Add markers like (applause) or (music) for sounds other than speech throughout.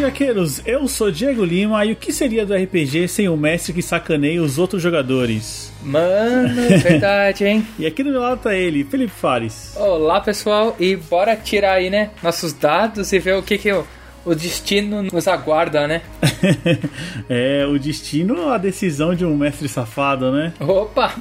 Gaqueiros, eu sou Diego Lima e o que seria do RPG sem o mestre que sacaneia os outros jogadores? Mano, (laughs) verdade, hein? E aqui do meu lado tá ele, Felipe Fares. Olá, pessoal, e bora tirar aí, né, nossos dados e ver o que que o, o destino nos aguarda, né? (laughs) é, o destino, a decisão de um mestre safado, né? Opa!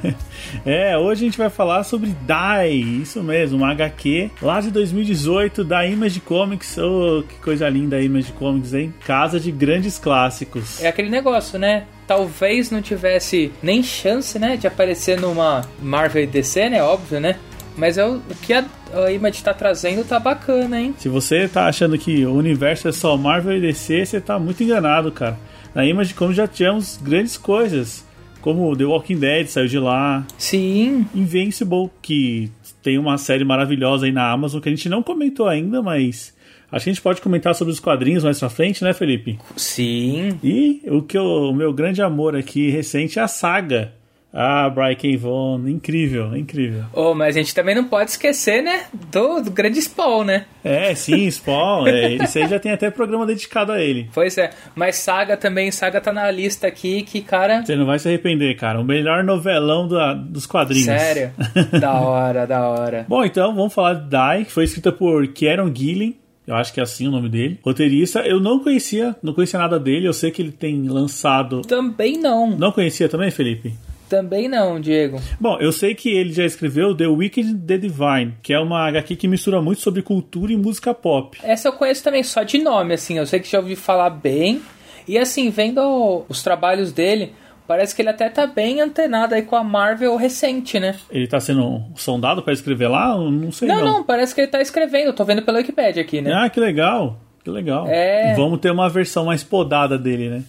(laughs) é, hoje a gente vai falar sobre Die, isso mesmo, uma HQ lá de 2018 da Image Comics. Oh, que coisa linda a Image Comics, hein? Casa de grandes clássicos. É aquele negócio, né? Talvez não tivesse nem chance, né, de aparecer numa Marvel e DC, né? Óbvio, né? Mas é o, o que a, a Image tá trazendo tá bacana, hein? Se você tá achando que o universo é só Marvel e DC, você tá muito enganado, cara. Na Image como já tivemos grandes coisas, como The Walking Dead saiu de lá. Sim. Invincible, que tem uma série maravilhosa aí na Amazon que a gente não comentou ainda, mas acho que a gente pode comentar sobre os quadrinhos mais pra frente, né, Felipe? Sim. E o que eu, o meu grande amor aqui recente é a saga ah, Brian K. Vaughan, incrível, incrível. Oh, mas a gente também não pode esquecer, né, do, do grande Spawn, né? É, sim, Spawn, é, isso aí já tem até programa dedicado a ele. Pois é, mas Saga também, Saga tá na lista aqui, que cara... Você não vai se arrepender, cara, o melhor novelão da, dos quadrinhos. Sério? (laughs) da hora, da hora. Bom, então, vamos falar de Die, que foi escrita por Kieron Gillen, eu acho que é assim o nome dele. Roteirista, eu não conhecia, não conhecia nada dele. Eu sei que ele tem lançado. Também não. Não conhecia também, Felipe? Também não, Diego. Bom, eu sei que ele já escreveu The Wicked The Divine, que é uma HQ que mistura muito sobre cultura e música pop. Essa eu conheço também só de nome, assim. Eu sei que já ouvi falar bem. E assim, vendo os trabalhos dele, parece que ele até tá bem antenado aí com a Marvel recente, né? Ele tá sendo sondado para escrever lá? Não sei não. Não, não, parece que ele tá escrevendo. Eu tô vendo pela Wikipedia aqui, né? Ah, que legal. Que legal. É. Vamos ter uma versão mais podada dele, né?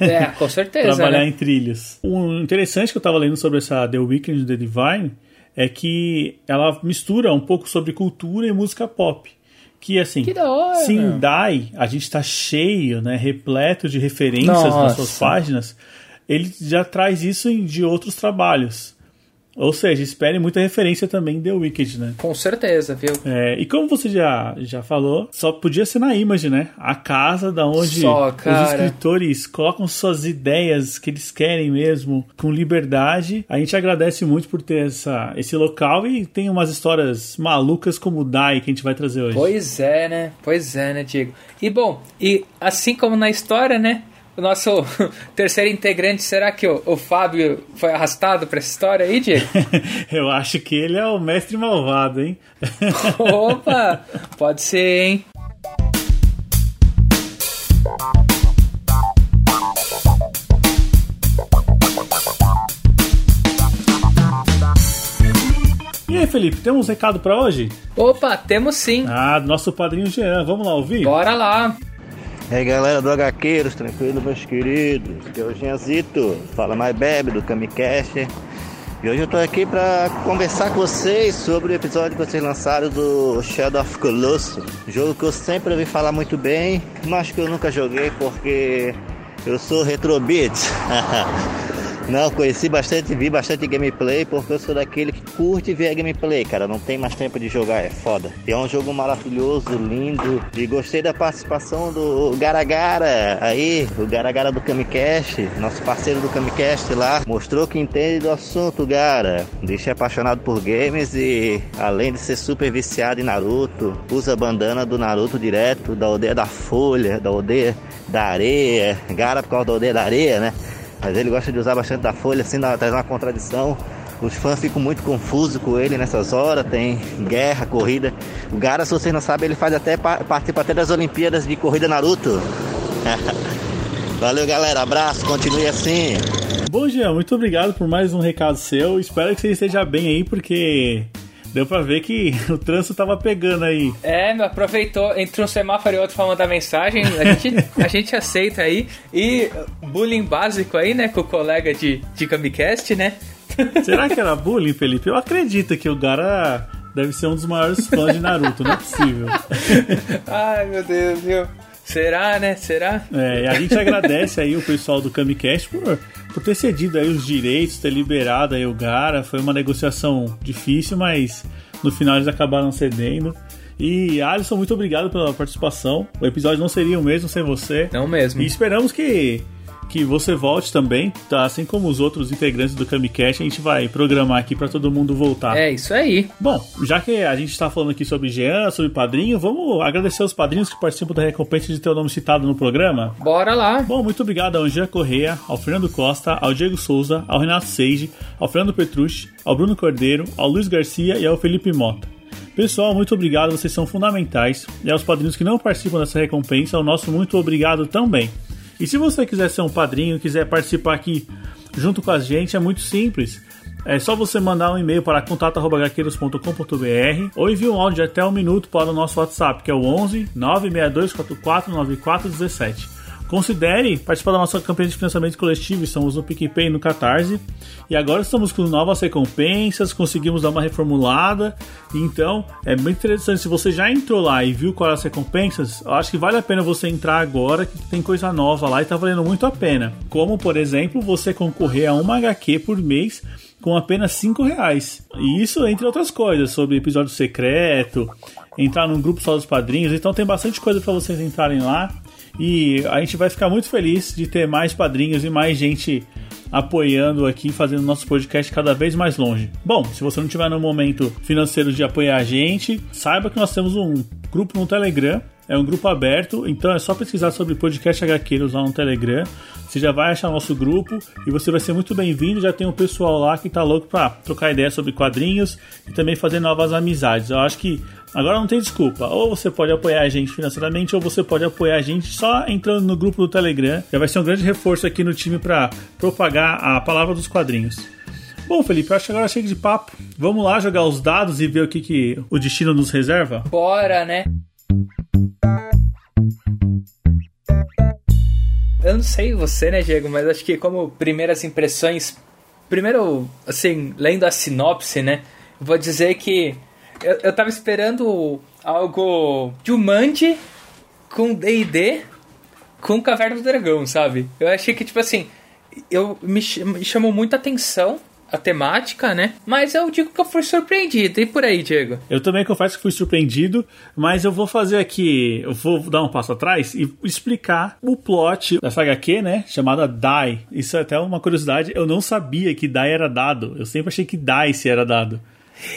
É, (laughs) com certeza. Trabalhar né? em trilhas. O interessante que eu estava lendo sobre essa The Weeknd The Divine é que ela mistura um pouco sobre cultura e música pop. Que assim, que da hora, sim, Dai, a gente está cheio, né, repleto de referências Nossa. nas suas páginas. Ele já traz isso de outros trabalhos. Ou seja, espere muita referência também The Wicked, né? Com certeza, viu? É, e como você já, já falou, só podia ser na Image, né? A casa da onde Só, os escritores colocam suas ideias que eles querem mesmo com liberdade. A gente agradece muito por ter essa, esse local e tem umas histórias malucas como o Dai que a gente vai trazer hoje. Pois é, né? Pois é, né, Diego? E bom, e assim como na história, né? O nosso (laughs) terceiro integrante, será que o, o Fábio foi arrastado pra essa história aí, Diego? (laughs) Eu acho que ele é o mestre malvado, hein? (laughs) Opa! Pode ser, hein? E aí, Felipe, temos um recado pra hoje? Opa, temos sim. Ah, do nosso padrinho Jean. Vamos lá ouvir? Bora lá. E aí galera do HQueiros, tranquilo meus queridos? Aqui é o Jeanzito, fala mais bebe do Camicast. E hoje eu tô aqui pra conversar com vocês sobre o episódio que vocês lançaram do Shadow of Colossus. Jogo que eu sempre ouvi falar muito bem, mas que eu nunca joguei porque eu sou retrobit. (laughs) Não, conheci bastante, vi bastante gameplay, porque eu sou daquele que curte ver a gameplay, cara. Não tem mais tempo de jogar, é foda. E é um jogo maravilhoso, lindo. E gostei da participação do Garagara aí, o Garagara do Camicast, nosso parceiro do Camicast lá. Mostrou que entende do assunto, Gara. Deixa apaixonado por games e, além de ser super viciado em Naruto, usa a bandana do Naruto direto, da aldeia da Folha, da aldeia da areia. Gara por causa da aldeia da areia, né? Mas ele gosta de usar bastante da folha, assim, traz uma contradição. Os fãs ficam muito confusos com ele nessas horas, tem guerra, corrida. O Gara, se vocês não sabem, ele faz até pa- participa até das Olimpíadas de corrida Naruto. (laughs) Valeu, galera. Abraço, continue assim. Bom, Jean, muito obrigado por mais um recado seu. Espero que você esteja bem aí, porque Deu pra ver que (laughs) o trânsito tava pegando aí. É, aproveitou, entre um semáforo e outro pra mandar mensagem. A gente, a gente aceita aí. E bullying básico aí, né, com o colega de, de Camicast, né? (laughs) Será que era bullying, Felipe? Eu acredito que o cara deve ser um dos maiores fãs de Naruto, não é possível. (laughs) Ai, meu Deus, viu? Será, né? Será? É, e a gente agradece aí o pessoal do Camicast por, por ter cedido aí os direitos, ter liberado aí o Gara. Foi uma negociação difícil, mas no final eles acabaram cedendo. E Alisson, muito obrigado pela participação. O episódio não seria o mesmo sem você. Não mesmo. E esperamos que que você volte também, tá? Assim como os outros integrantes do Camicast, a gente vai programar aqui para todo mundo voltar. É, isso aí. Bom, já que a gente está falando aqui sobre Jean, sobre padrinho, vamos agradecer os padrinhos que participam da recompensa de ter o nome citado no programa? Bora lá. Bom, muito obrigado ao Jean Correia, ao Fernando Costa, ao Diego Souza, ao Renato Seige, ao Fernando Petrucci, ao Bruno Cordeiro, ao Luiz Garcia e ao Felipe Mota. Pessoal, muito obrigado, vocês são fundamentais. E aos padrinhos que não participam dessa recompensa, o nosso muito obrigado também. E se você quiser ser um padrinho, quiser participar aqui junto com a gente, é muito simples. É só você mandar um e-mail para contato.gaqueiros.com.br ou enviar um áudio de até um minuto para o nosso WhatsApp, que é o 11 962 44 9417. Considere participar da nossa campanha de financiamento coletivo, estamos no PicPay e no Catarse. E agora estamos com novas recompensas, conseguimos dar uma reformulada. Então, é muito interessante. Se você já entrou lá e viu quais as recompensas, eu acho que vale a pena você entrar agora, que tem coisa nova lá e tá valendo muito a pena. Como, por exemplo, você concorrer a uma HQ por mês com apenas 5 reais. E isso entre outras coisas, sobre episódio secreto, entrar num grupo só dos padrinhos. Então tem bastante coisa para vocês entrarem lá. E a gente vai ficar muito feliz de ter mais padrinhos e mais gente apoiando aqui, fazendo nosso podcast cada vez mais longe. Bom, se você não tiver no momento financeiro de apoiar a gente, saiba que nós temos um grupo no Telegram. É um grupo aberto, então é só pesquisar sobre podcast HQeiros lá no Telegram. Você já vai achar nosso grupo e você vai ser muito bem-vindo. Já tem um pessoal lá que tá louco pra trocar ideias sobre quadrinhos e também fazer novas amizades. Eu acho que Agora não tem desculpa. Ou você pode apoiar a gente financeiramente, ou você pode apoiar a gente só entrando no grupo do Telegram. Já vai ser um grande reforço aqui no time para propagar a palavra dos quadrinhos. Bom, Felipe, acho que agora chega de papo. Vamos lá jogar os dados e ver o que, que o destino nos reserva? Bora, né? Eu não sei você, né, Diego, mas acho que como primeiras impressões, primeiro, assim, lendo a sinopse, né, vou dizer que eu, eu tava esperando algo Jumanji com D&D com Caverna do Dragão, sabe? Eu achei que, tipo assim, eu me, me chamou muita atenção a temática, né? Mas eu digo que eu fui surpreendido. E por aí, Diego? Eu também confesso que fui surpreendido, mas eu vou fazer aqui, eu vou dar um passo atrás e explicar o plot dessa HQ, né? Chamada Die. Isso é até uma curiosidade, eu não sabia que Die era dado. Eu sempre achei que Dice era dado.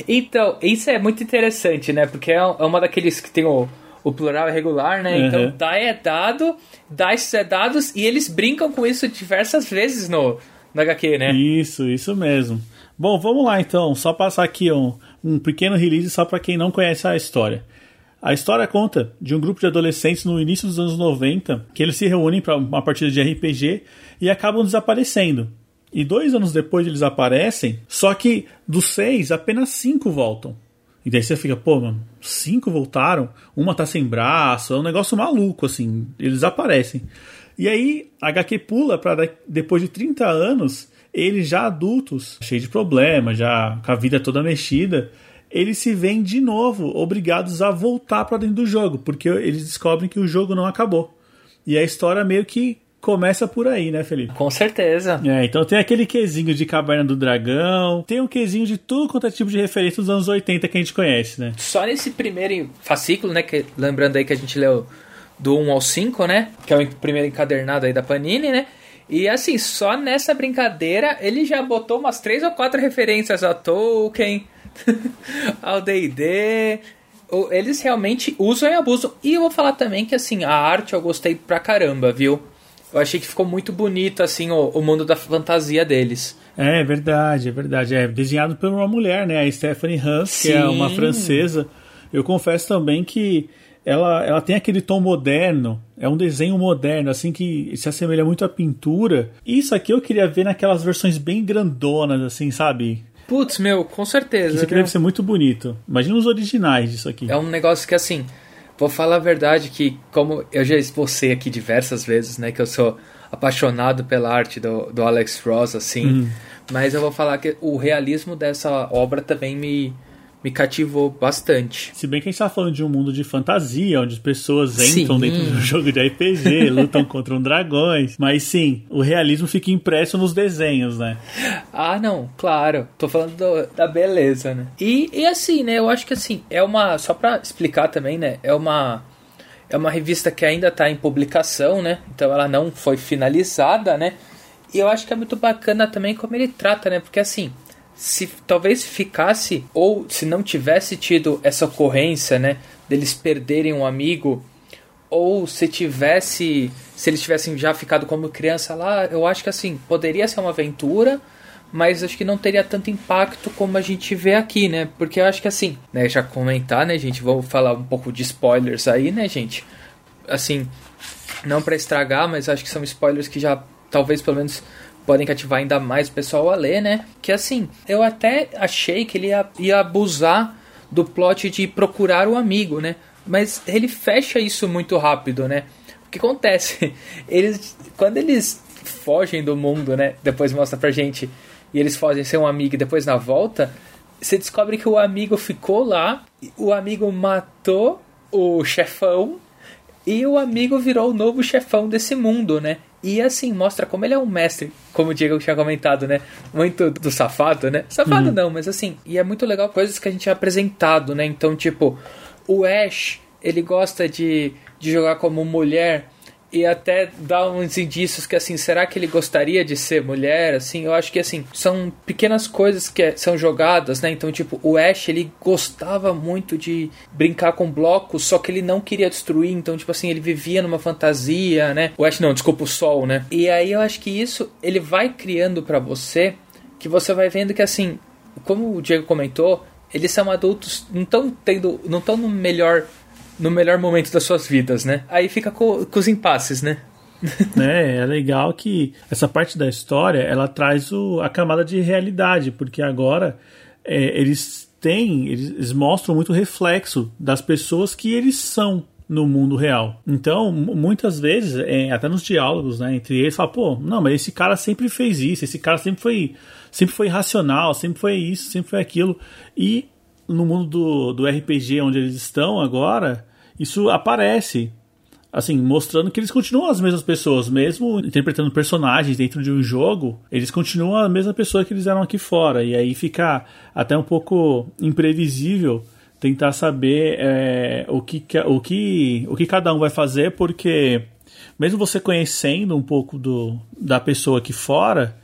Então, isso é muito interessante, né? Porque é, é uma daqueles que tem o, o plural irregular, né? Uhum. Então, die é dado, dice é dados, e eles brincam com isso diversas vezes no, no HQ, né? Isso, isso mesmo. Bom, vamos lá então, só passar aqui um, um pequeno release só para quem não conhece a história. A história conta de um grupo de adolescentes no início dos anos 90 que eles se reúnem para uma partida de RPG e acabam desaparecendo. E dois anos depois eles aparecem, só que dos seis, apenas cinco voltam. E daí você fica, pô, mano, cinco voltaram, uma tá sem braço, é um negócio maluco, assim, eles aparecem. E aí a HQ pula para depois de 30 anos, eles já adultos, cheios de problemas, já com a vida toda mexida, eles se veem de novo obrigados a voltar para dentro do jogo, porque eles descobrem que o jogo não acabou. E a história meio que começa por aí, né, Felipe? Com certeza. É, então tem aquele quesinho de Caverna do Dragão, tem um quesinho de tudo quanto é tipo de referência dos anos 80 que a gente conhece, né? Só nesse primeiro fascículo, né, que, lembrando aí que a gente leu do 1 ao 5, né, que é o primeiro encadernado aí da Panini, né, e assim, só nessa brincadeira ele já botou umas três ou quatro referências a Tolkien, (laughs) ao D&D, eles realmente usam e abusam. E eu vou falar também que assim, a arte eu gostei pra caramba, viu? Eu achei que ficou muito bonito, assim, o, o mundo da fantasia deles. É, é verdade, é verdade. É desenhado por uma mulher, né? A Stephanie Hans, Sim. que é uma francesa. Eu confesso também que ela, ela tem aquele tom moderno, é um desenho moderno, assim, que se assemelha muito à pintura. Isso aqui eu queria ver naquelas versões bem grandonas, assim, sabe? Putz, meu, com certeza. Isso aqui deve ser muito bonito. Imagina os originais disso aqui. É um negócio que, assim, vou falar a verdade que, como eu já expulsei aqui diversas vezes, né, que eu sou apaixonado pela arte do, do Alex Ross, assim, Uhum. mas eu vou falar que o realismo dessa obra também me, me cativou bastante. Se bem que a gente tá falando de um mundo de fantasia, onde as pessoas Sim. entram dentro de um jogo de RPG, (laughs) lutam contra um dragões. Mas sim, o realismo fica impresso nos desenhos, né? Ah, não, claro. Tô falando do- da beleza, né? E, e assim, né? Eu acho que assim, é uma. Só pra explicar também, né? É uma. É uma revista que ainda tá em publicação, né? Então ela não foi finalizada, né? E eu acho que é muito bacana também como ele trata, né? Porque assim, se talvez ficasse, ou se não tivesse tido essa ocorrência, né? Deles perderem um amigo ou se tivesse se eles tivessem já ficado como criança lá eu acho que assim poderia ser uma aventura mas acho que não teria tanto impacto como a gente vê aqui né porque eu acho que assim né já comentar né gente vou falar um pouco de spoilers aí né gente assim não para estragar mas acho que são spoilers que já talvez pelo menos podem cativar ainda mais o pessoal a ler né que assim eu até achei que ele ia, ia abusar do plot de procurar o amigo né mas ele fecha isso muito rápido, né? O que acontece? (laughs) Eles, quando eles fogem do mundo, né? Depois mostra pra gente e eles fogem ser um amigo e depois na volta, você descobre que o amigo ficou lá, o amigo matou o chefão e o amigo virou o novo chefão desse mundo, né? E assim, mostra como ele é um mestre, como o Diego tinha comentado, né? Muito do safado, né? Safado não, mas assim, e é muito legal coisas que a gente é apresentado, né? Então, tipo, o Ash, ele gosta de, de jogar como mulher e até dá uns indícios que assim, será que ele gostaria de ser mulher? Assim, eu acho que assim, são pequenas coisas que é- são jogadas, né? Então, tipo, o Ash, ele gostava muito de brincar com blocos, só que ele não queria destruir, então, tipo assim, ele vivia numa fantasia, né? O Ash não, desculpa, o Sol, né? E aí eu acho que isso, ele vai criando pra você, que você vai vendo que assim, como o Diego comentou, eles são adultos, não estão tendo, não estão no melhor no melhor momento das suas vidas, né? Aí fica com, com os impasses, né? né? (laughs) É legal que essa parte da história ela traz o, a camada de realidade, porque agora é, eles têm, eles, mostram muito reflexo das pessoas que eles são no mundo real. Então, mu- muitas vezes, é, até nos diálogos, né, entre eles, fala, pô, não, mas esse cara sempre fez isso, esse cara sempre foi, sempre foi racional, sempre foi isso, sempre foi aquilo. E no mundo do, do RPG onde eles estão agora, isso aparece assim, mostrando que eles continuam as mesmas pessoas, mesmo interpretando personagens dentro de um jogo, eles continuam a mesma pessoa que eles eram aqui fora. E aí fica até um pouco imprevisível tentar saber é, o, que, o, que, o que cada um vai fazer, porque mesmo você conhecendo um pouco do, da pessoa aqui fora,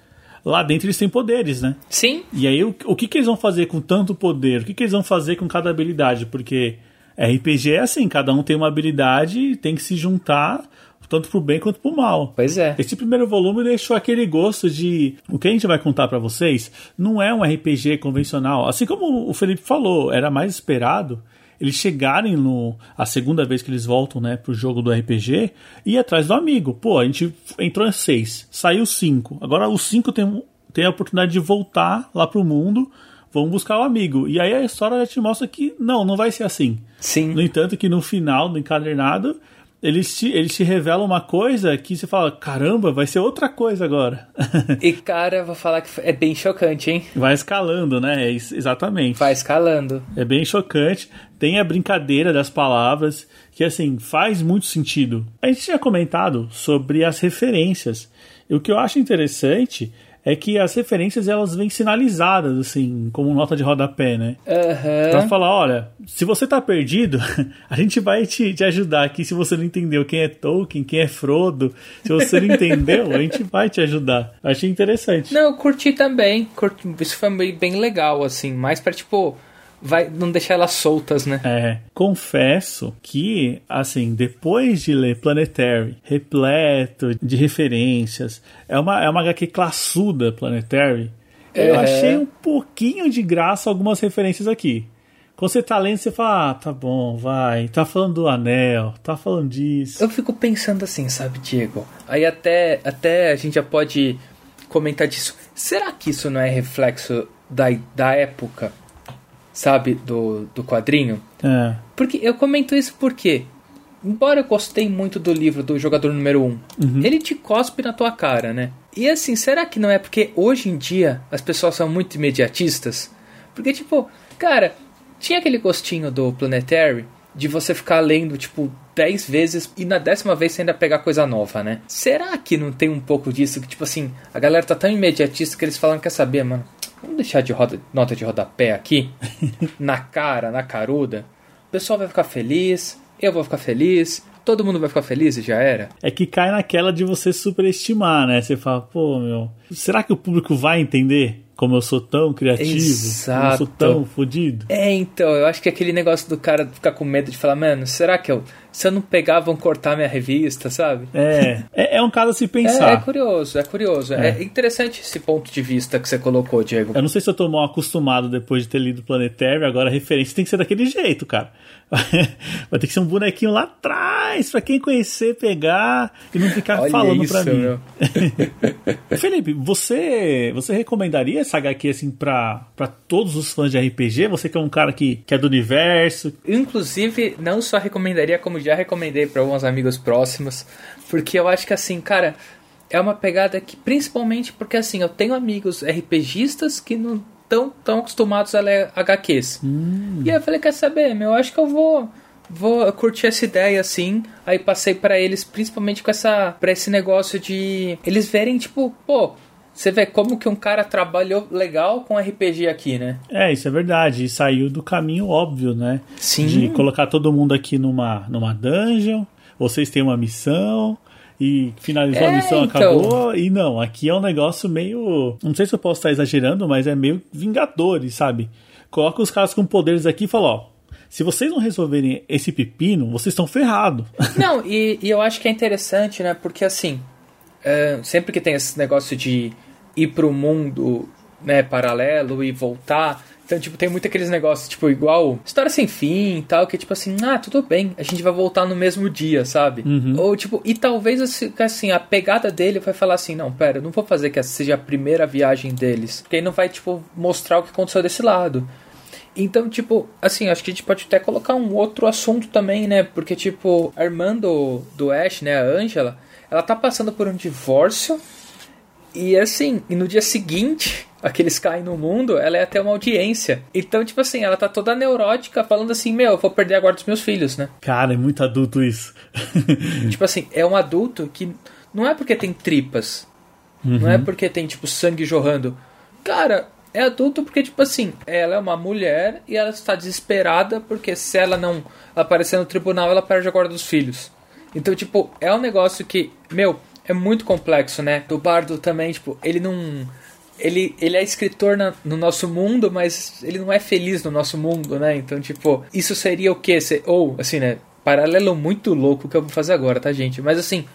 lá dentro eles têm poderes, né? Sim, E aí, o, o que, que eles vão fazer com tanto poder? O que, que eles vão fazer com cada habilidade? Porque RPG é assim, cada um tem uma habilidade e tem que se juntar tanto pro bem quanto pro mal. pois é. Esse primeiro volume deixou aquele gosto de. O que a gente vai contar pra vocês não é um RPG convencional. Assim como o Felipe falou, era mais esperado eles chegarem no. A segunda vez que eles voltam, né, pro jogo do RPG e ir atrás do amigo. Pô, a gente entrou em seis, saiu cinco. Agora os cinco tem, tem a oportunidade de voltar lá pro mundo. Vamos buscar o amigo. E aí a história já te mostra que não, não vai ser assim. Sim. No entanto, que no final do encadernado, eles te, eles te revelam uma coisa que você fala: caramba, vai ser outra coisa agora. (laughs) E cara, vou falar que é bem chocante, hein? vai escalando, né? É exatamente. Vai escalando. É bem chocante. Tem a brincadeira das palavras, que assim, faz muito sentido. A gente tinha comentado sobre as referências. E o que eu acho interessante é que as referências elas vêm sinalizadas, assim, como nota de rodapé, né? Pra Aham. falar, olha, se você tá perdido, (laughs) a gente vai te, te ajudar aqui se você não entendeu quem é Tolkien, quem é Frodo. Se você não entendeu, a gente vai te ajudar. Achei interessante. Não, eu curti também. Curti- Isso foi bem legal, assim. Mais pra, tipo, vai não deixar elas soltas, né? É, confesso que, assim, depois de ler Planetary, repleto de referências, é uma, é uma HQ classuda, Planetary, eu É. achei um pouquinho de graça algumas referências aqui. Quando você tá lendo, você fala, ah, tá bom, vai, tá falando do anel, tá falando disso. Eu fico pensando assim, sabe, Diego? Aí até, até a gente já pode comentar disso. Será que isso não é reflexo da, da época, sabe, do, do quadrinho. É. Porque eu comento isso porque, embora eu gostei muito do livro do jogador número 1, um, Uhum. ele te cospe na tua cara, né? E assim, será que não é porque hoje em dia as pessoas são muito imediatistas? Porque, tipo, cara, tinha aquele gostinho do Planetary de você ficar lendo, tipo, 10 vezes e na décima vez você ainda pegar coisa nova, né? Será que não tem um pouco disso que, tipo assim, a galera tá tão imediatista que eles falam, quer saber, mano? Vamos deixar de roda, nota de rodapé aqui, (laughs) na cara, na caruda. O pessoal vai ficar feliz, eu vou ficar feliz, todo mundo vai ficar feliz e já era. É que cai naquela de você superestimar, né? Você fala, pô, meu, será que o público vai entender como eu sou tão criativo? Como eu Exato. sou tão fodido? É, então, eu acho que aquele negócio do cara ficar com medo de falar, mano, será que eu. Se eu não pegar, vão cortar minha revista, sabe? É, é, é um caso a se É, pensar. é curioso, é curioso. É. É. interessante esse ponto de vista que você colocou, Diego. Eu não sei se eu tô mal acostumado depois de ter lido Planetário, agora a referência tem que ser daquele jeito, cara. (laughs) Vai ter que ser um bonequinho lá atrás, pra quem conhecer, pegar e não ficar Olha falando isso, pra mim. meu. (laughs) Felipe, você você recomendaria essa HQ assim pra, pra todos os fãs de RPG? Você que é um cara que, que é do universo. Inclusive, não só recomendaria, como já recomendei para alguns amigos próximos, porque eu acho que assim, cara, é uma pegada que, principalmente porque assim, eu tenho amigos RPGistas que não estão tão acostumados a ler HQs. E aí eu falei, quer saber, meu, eu acho que eu vou vou curtir essa ideia assim. Aí passei para eles principalmente com essa para esse negócio de eles verem tipo, pô, você vê como que um cara trabalhou legal com RPG aqui, né? É, isso é verdade. E saiu do caminho óbvio, né? Sim. De colocar todo mundo aqui numa, numa dungeon. Vocês têm uma missão. E finalizou É, a missão, então. acabou. E não, aqui é um negócio meio. Não sei se eu posso estar exagerando, mas é meio Vingadores, sabe? Coloca os caras com poderes aqui e fala: ó, se vocês não resolverem esse pepino, vocês estão ferrados. (laughs) Não, e, e eu acho que é interessante, né? Porque assim, é, sempre que tem esse negócio de ir pro mundo né, paralelo e voltar. Então, tipo, tem muito aqueles negócios, tipo, igual História Sem Fim e tal, que é tipo assim, ah, tudo bem, a gente vai voltar no mesmo dia, sabe? Ou, tipo, e talvez, assim, assim, a pegada dele vai falar assim, não, pera, eu não vou fazer que essa seja a primeira viagem deles. Porque aí não vai, tipo, mostrar o que aconteceu desse lado. Então, tipo, assim, acho que a gente pode até colocar um outro assunto também, né? Porque, tipo, a irmã do, do Ash, né, a Angela, ela tá passando por um divórcio. E assim, e no dia seguinte, aqueles caem no mundo, ela ia ter uma audiência. Então, tipo assim, ela tá toda neurótica, falando assim, meu, eu vou perder a guarda dos meus filhos, né? Cara, é muito adulto isso. (laughs) tipo assim, é um adulto que não é porque tem tripas, não é porque tem, tipo, sangue jorrando. Cara, é adulto porque, tipo assim, ela é uma mulher e ela está desesperada porque se ela não aparecer no tribunal, ela perde a guarda dos filhos. Então, tipo, é um negócio que, meu, é muito complexo, né? Do Bardo também, tipo, ele não. Ele, ele é escritor na- no nosso mundo, mas ele não é feliz no nosso mundo, né? Então, tipo, isso seria o quê? Se- ou, assim, né? Paralelo muito louco que eu vou fazer agora, tá, gente? Mas, assim,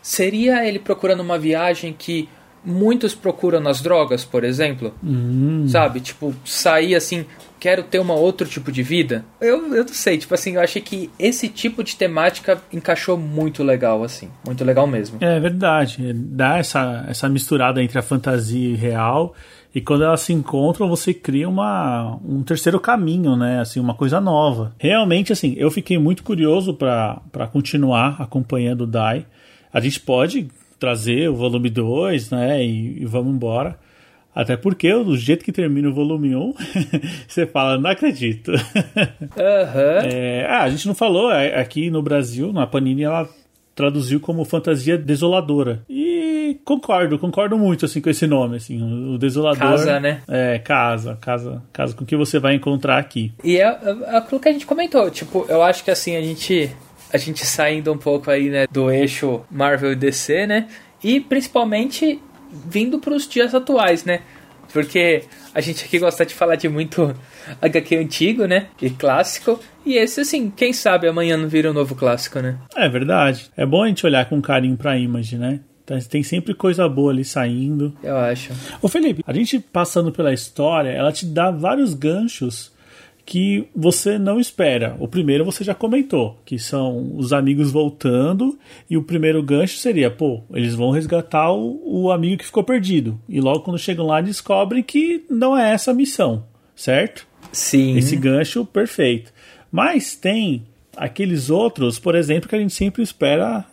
seria ele procurando uma viagem que muitos procuram nas drogas, por exemplo? Sabe? Tipo, sair assim, quero ter uma outro tipo de vida. Eu, eu não sei, tipo assim, eu achei que esse tipo de temática encaixou muito legal, assim. Muito legal mesmo. É verdade. Dá essa, essa misturada entre a fantasia e real. E quando elas se encontram, você cria uma, um terceiro caminho, né? Assim, uma coisa nova. Realmente, assim, eu fiquei muito curioso para continuar acompanhando o Dai. A gente pode trazer o volume 2, né? E, e vamos embora. Até porque, do jeito que termina o volume 1, (laughs) você fala, não acredito. (laughs) Aham. É, ah, a gente não falou, é, aqui no Brasil, na Panini, ela traduziu como fantasia desoladora. E concordo, concordo muito assim com esse nome, assim, o desolador. Casa, né? É, casa, casa, casa com o que você vai encontrar aqui. E é, é aquilo que a gente comentou, tipo, eu acho que assim, a gente. A gente saindo um pouco aí, né, do eixo Marvel e DC, né? E principalmente vindo pros dias atuais, né? Porque a gente aqui gosta de falar de muito (laughs) HQ antigo, né? E clássico. E esse, assim, quem sabe amanhã não vira um novo clássico, né? É verdade. É bom a gente olhar com carinho pra Image, né? Então, Tem sempre coisa boa ali saindo. Eu acho. Ô Felipe, a gente passando pela história, ela te dá vários ganchos que você não espera. O primeiro você já comentou, que são os amigos voltando, e o primeiro gancho seria, pô, eles vão resgatar o, o amigo que ficou perdido. E logo quando chegam lá descobrem que não é essa a missão, certo? Sim. Esse gancho perfeito. Mas tem aqueles outros, por exemplo, que a gente sempre espera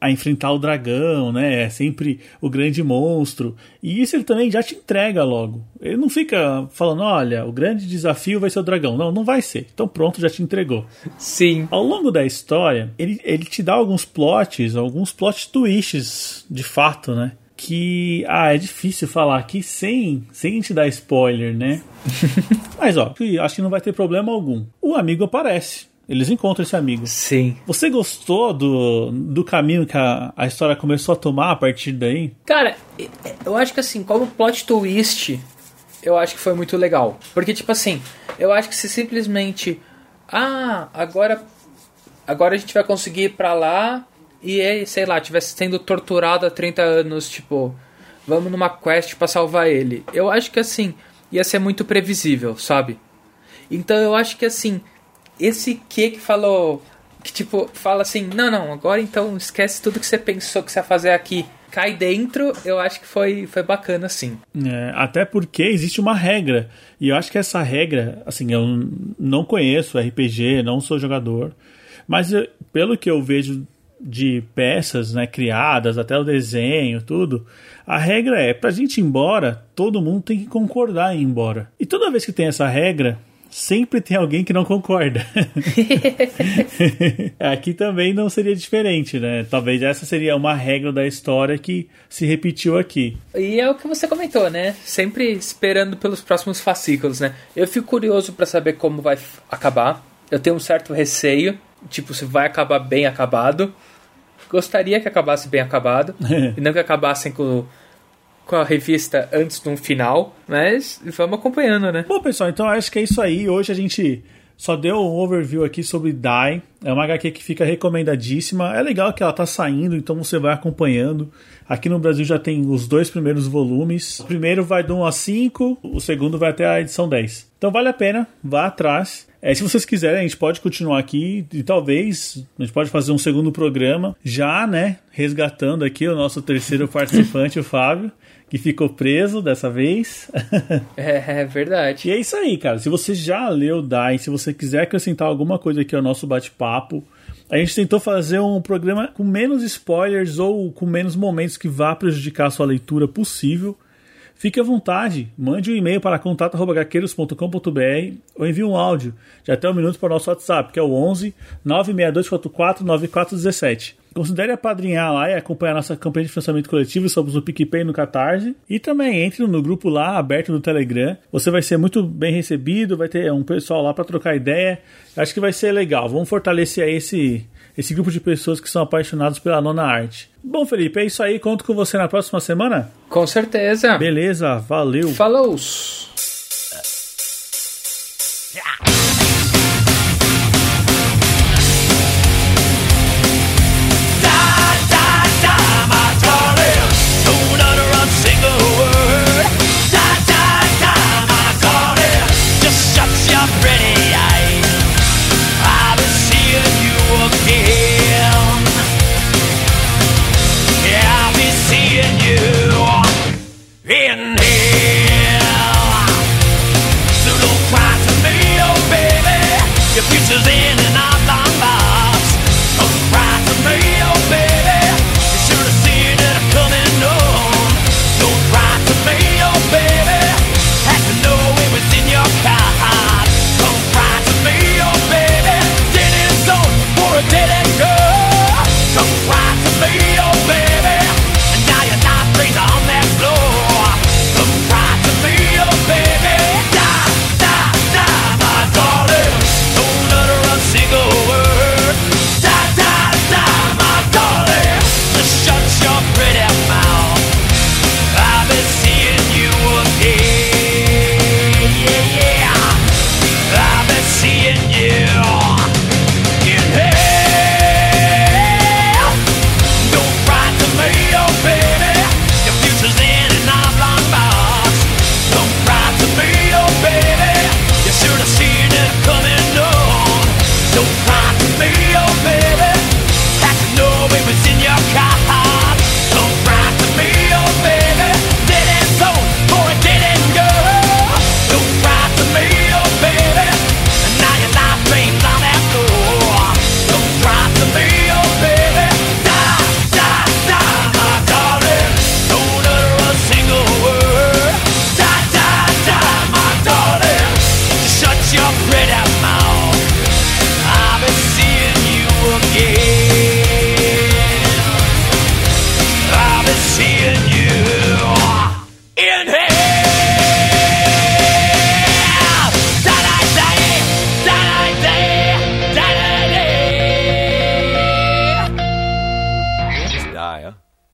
a enfrentar o dragão, né? É sempre o grande monstro. E isso ele também já te entrega logo. Ele não fica falando, olha, o grande desafio vai ser o dragão. Não, não vai ser. Então pronto, já te entregou. Sim. Ao longo da história, ele, ele te dá alguns plots, alguns plot twists, de fato, né? que ah, é difícil falar aqui sem, sem te dar spoiler, né? (laughs) Mas ó, acho que não vai ter problema algum. O amigo aparece. Eles encontram esse amigo. Sim. Você gostou do, do caminho que a, a história começou a tomar a partir daí? Cara, eu acho que assim, como plot twist, eu acho que foi muito legal. Porque, tipo assim, eu acho que se simplesmente. Ah, agora. Agora a gente vai conseguir ir pra lá e, sei lá, tivesse sendo torturado há 30 anos, tipo. Vamos numa quest para salvar ele. Eu acho que assim, ia ser muito previsível, sabe? Então eu acho que assim esse que que falou que tipo fala assim não não agora então esquece tudo que você pensou que você ia fazer aqui. Cai dentro. Eu acho que foi foi bacana sim. É, até porque existe uma regra. E eu acho que essa regra assim eu não conheço RPG não sou jogador mas eu, pelo que eu vejo de peças né, criadas, até o desenho, tudo, a regra é, pra gente ir embora, todo mundo tem que concordar em ir embora. E toda vez que tem essa regra, sempre tem alguém que não concorda. (laughs) (laughs) Aqui também não seria diferente, né? Talvez essa seria uma regra da história que se repetiu aqui. E é o que você comentou, né? Sempre esperando pelos próximos fascículos, né? Eu fico curioso para saber como vai acabar. Eu tenho um certo receio, tipo, se vai acabar bem acabado. Gostaria que acabasse bem acabado (laughs) e não que acabassem com com a revista antes de um final, mas vamos acompanhando, né? Bom, pessoal, então acho que é isso aí. Hoje a gente só deu um overview aqui sobre Die. É uma HQ que fica recomendadíssima. É legal que ela tá saindo, então você vai acompanhando. Aqui no Brasil já tem os dois primeiros volumes. O primeiro vai do 1 a 5, o segundo vai até a edição 10. Então vale a pena, vá atrás. É, se vocês quiserem, a gente pode continuar aqui e talvez a gente pode fazer um segundo programa, já, né, resgatando aqui o nosso terceiro participante, o Fábio que ficou preso dessa vez. (laughs) é, é, verdade. E é isso aí, cara. Se você já leu DAI, se você quiser acrescentar alguma coisa aqui ao nosso bate-papo, a gente tentou fazer um programa com menos spoilers ou com menos momentos que vá prejudicar a sua leitura possível. Fique à vontade, mande um e-mail para contato.gaqueiros.com.br ou envie um áudio de até um minuto para o nosso WhatsApp, que é o 11 96244 9417. Considere apadrinhar lá e acompanhar nossa campanha de financiamento coletivo. Somos no PicPay e no Catarse. E também entre no grupo lá, aberto no Telegram. Você vai ser muito bem recebido, vai ter um pessoal lá para trocar ideia. Acho que vai ser legal. Vamos fortalecer esse, esse grupo de pessoas que são apaixonados pela nona arte. Bom, Felipe, é isso aí. Conto com você na próxima semana? Com certeza. Beleza, valeu. Falou!